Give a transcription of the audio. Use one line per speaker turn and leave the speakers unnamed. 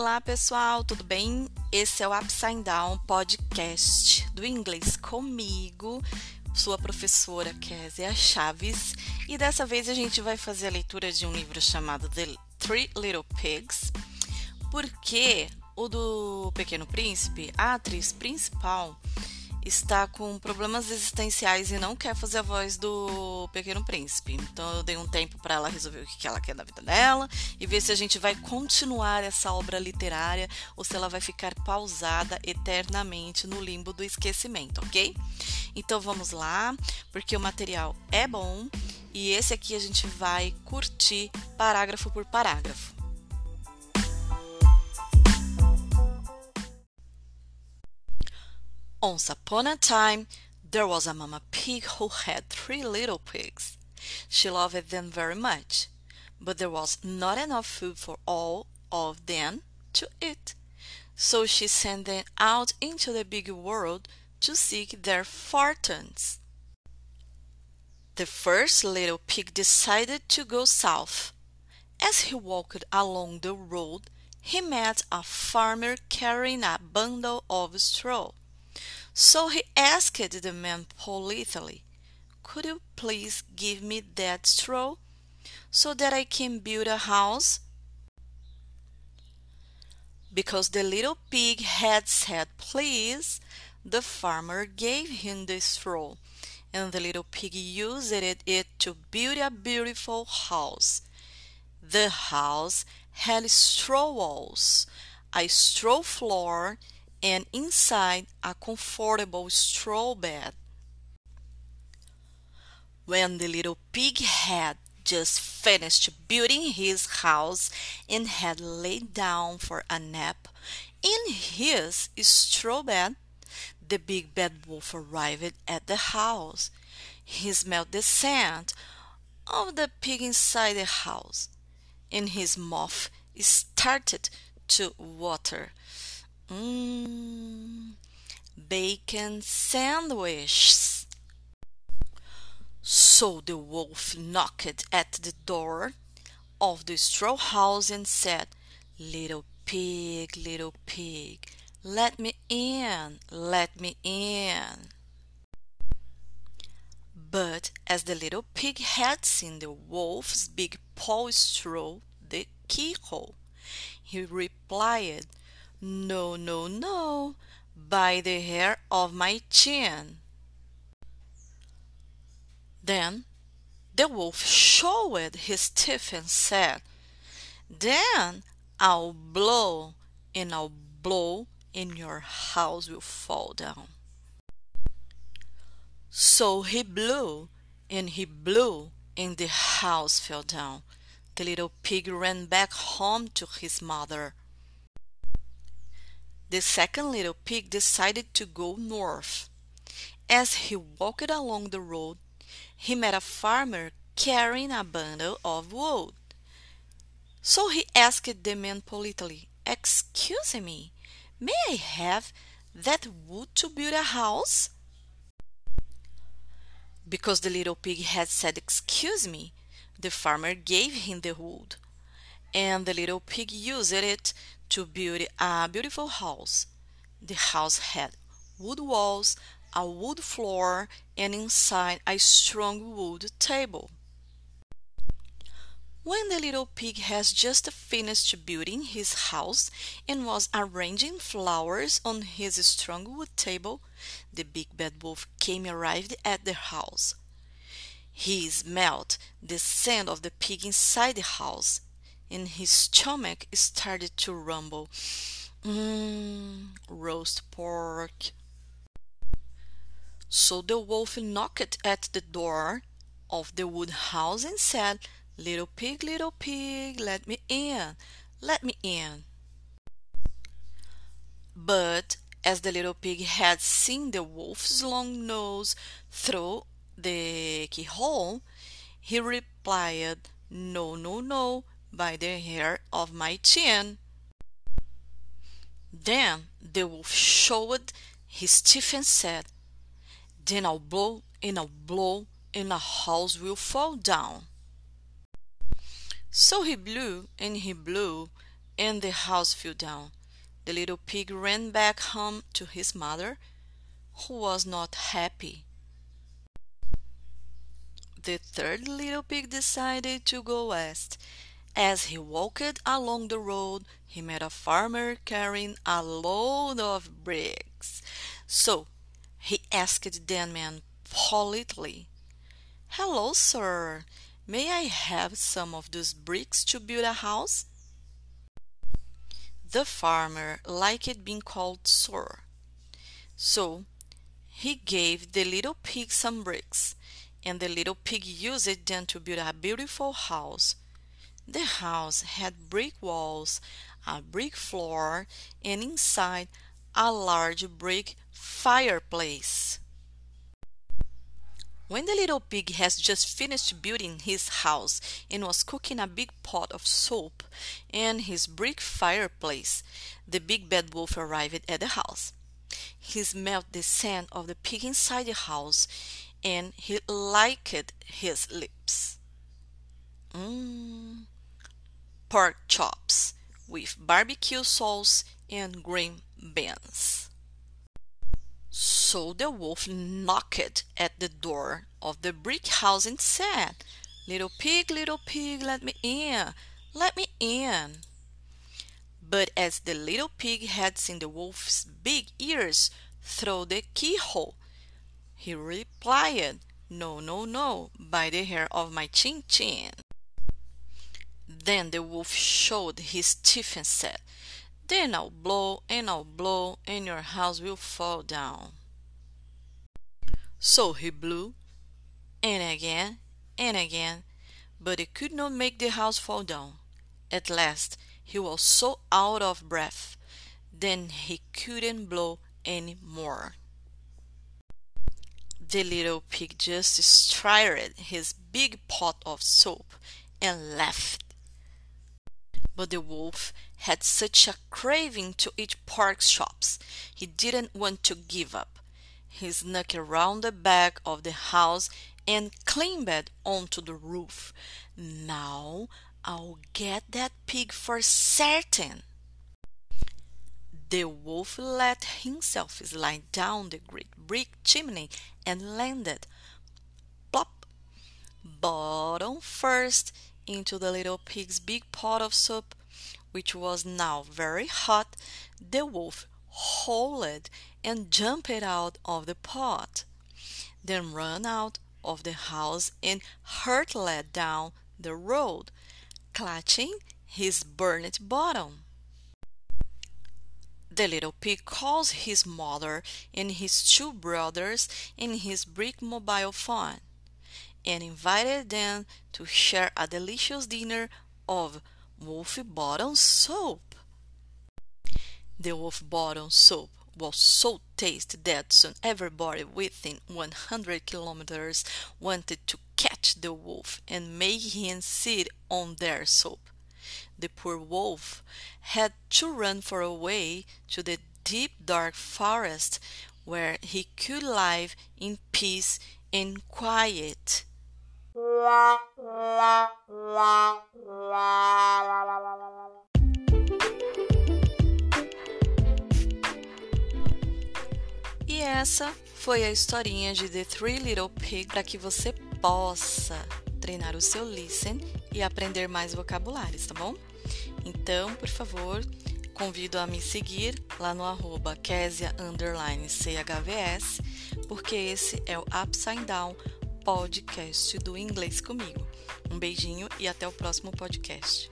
Olá pessoal, tudo bem? Esse é o Upside Down Podcast do inglês comigo, sua professora Késia Chaves, e dessa vez a gente vai fazer a leitura de um livro chamado The Three Little Pigs, porque o do Pequeno Príncipe, a atriz principal está com problemas existenciais e não quer fazer a voz do Pequeno Príncipe. Então eu dei um tempo para ela resolver o que ela quer da vida dela e ver se a gente vai continuar essa obra literária ou se ela vai ficar pausada eternamente no limbo do esquecimento, ok? Então vamos lá, porque o material é bom e esse aqui a gente vai curtir parágrafo por parágrafo. Once upon a time, there was a mama pig who had three little pigs. She loved them very much, but there was not enough food for all of them to eat. So she sent them out into the big world to seek their fortunes. The first little pig decided to go south. As he walked along the road, he met a farmer carrying a bundle of straw. So he asked the man politely, Could you please give me that straw so that I can build a house? Because the little pig had said please, the farmer gave him the straw, and the little pig used it to build a beautiful house. The house had straw walls, a straw floor, and inside a comfortable straw bed. When the little pig had just finished building his house and had laid down for a nap in his straw bed, the big bad wolf arrived at the house. He smelled the scent of the pig inside the house, and his mouth started to water. Mmm, bacon sandwiches. So the wolf knocked at the door of the straw house and said, Little pig, little pig, let me in, let me in. But as the little pig had seen the wolf's big paw through the keyhole, he replied, no, no, no, by the hair of my chin. Then the wolf showed his teeth and said, Then I'll blow, and I'll blow, and your house will fall down. So he blew, and he blew, and the house fell down. The little pig ran back home to his mother. The second little pig decided to go north. As he walked along the road, he met a farmer carrying a bundle of wood. So he asked the man politely, Excuse me, may I have that wood to build a house? Because the little pig had said, Excuse me, the farmer gave him the wood, and the little pig used it to build a beautiful house. The house had wood walls, a wood floor, and inside a strong wood table. When the little pig has just finished building his house and was arranging flowers on his strong wood table, the big bad wolf came arrived at the house. He smelled the scent of the pig inside the house and his stomach started to rumble. Mmm, roast pork. So the wolf knocked at the door of the wood house and said, Little pig, little pig, let me in, let me in. But as the little pig had seen the wolf's long nose through the keyhole, he replied, No, no, no, by the hair of my chin. Then the wolf showed his teeth and said, Then I'll blow and I'll blow and the house will fall down. So he blew and he blew, and the house fell down. The little pig ran back home to his mother, who was not happy. The third little pig decided to go west. As he walked along the road, he met a farmer carrying a load of bricks. So he asked the man politely, Hello, sir. May I have some of those bricks to build a house? The farmer liked being called sir. So he gave the little pig some bricks, and the little pig used them to build a beautiful house. The house had brick walls, a brick floor, and inside a large brick fireplace. When the little pig has just finished building his house and was cooking a big pot of soup in his brick fireplace, the big bad wolf arrived at the house. He smelled the scent of the pig inside the house and he licked his lips. Mmm, pork chops with barbecue sauce and green beans. So the wolf knocked at the door of the brick house and said, Little pig, little pig, let me in, let me in. But as the little pig had seen the wolf's big ears through the keyhole, he replied, No, no, no, by the hair of my chin chin. Then the wolf showed his teeth and said, Then I'll blow and I'll blow, and your house will fall down. So he blew, and again, and again, but he could not make the house fall down. At last he was so out of breath, then he couldn't blow any more. The little pig just stirred his big pot of soup and laughed. But the wolf had such a craving to eat pork chops, he didn't want to give up. He snuck around the back of the house and climbed onto the roof. Now I'll get that pig for certain. The wolf let himself slide down the great brick chimney and landed plop bottom first into the little pig's big pot of soup, which was now very hot. The wolf howled and jumped out of the pot, then ran out of the house and hurtled down the road, clutching his burnt bottom. The little pig calls his mother and his two brothers in his brick mobile phone and invited them to share a delicious dinner of wolf bottom soup. The wolf bottom soup was so tasty that soon everybody within 100 kilometers wanted to catch the wolf and make him sit on their soup the poor wolf had to run for away to the deep dark forest where he could live in peace and quiet. E essa foi a historinha de The Three Little Pigs para que você possa treinar o seu listen e aprender mais vocabulários, tá bom? Então, por favor, convido a me seguir lá no arroba porque esse é o Upside Down podcast do Inglês comigo. Um beijinho e até o próximo podcast.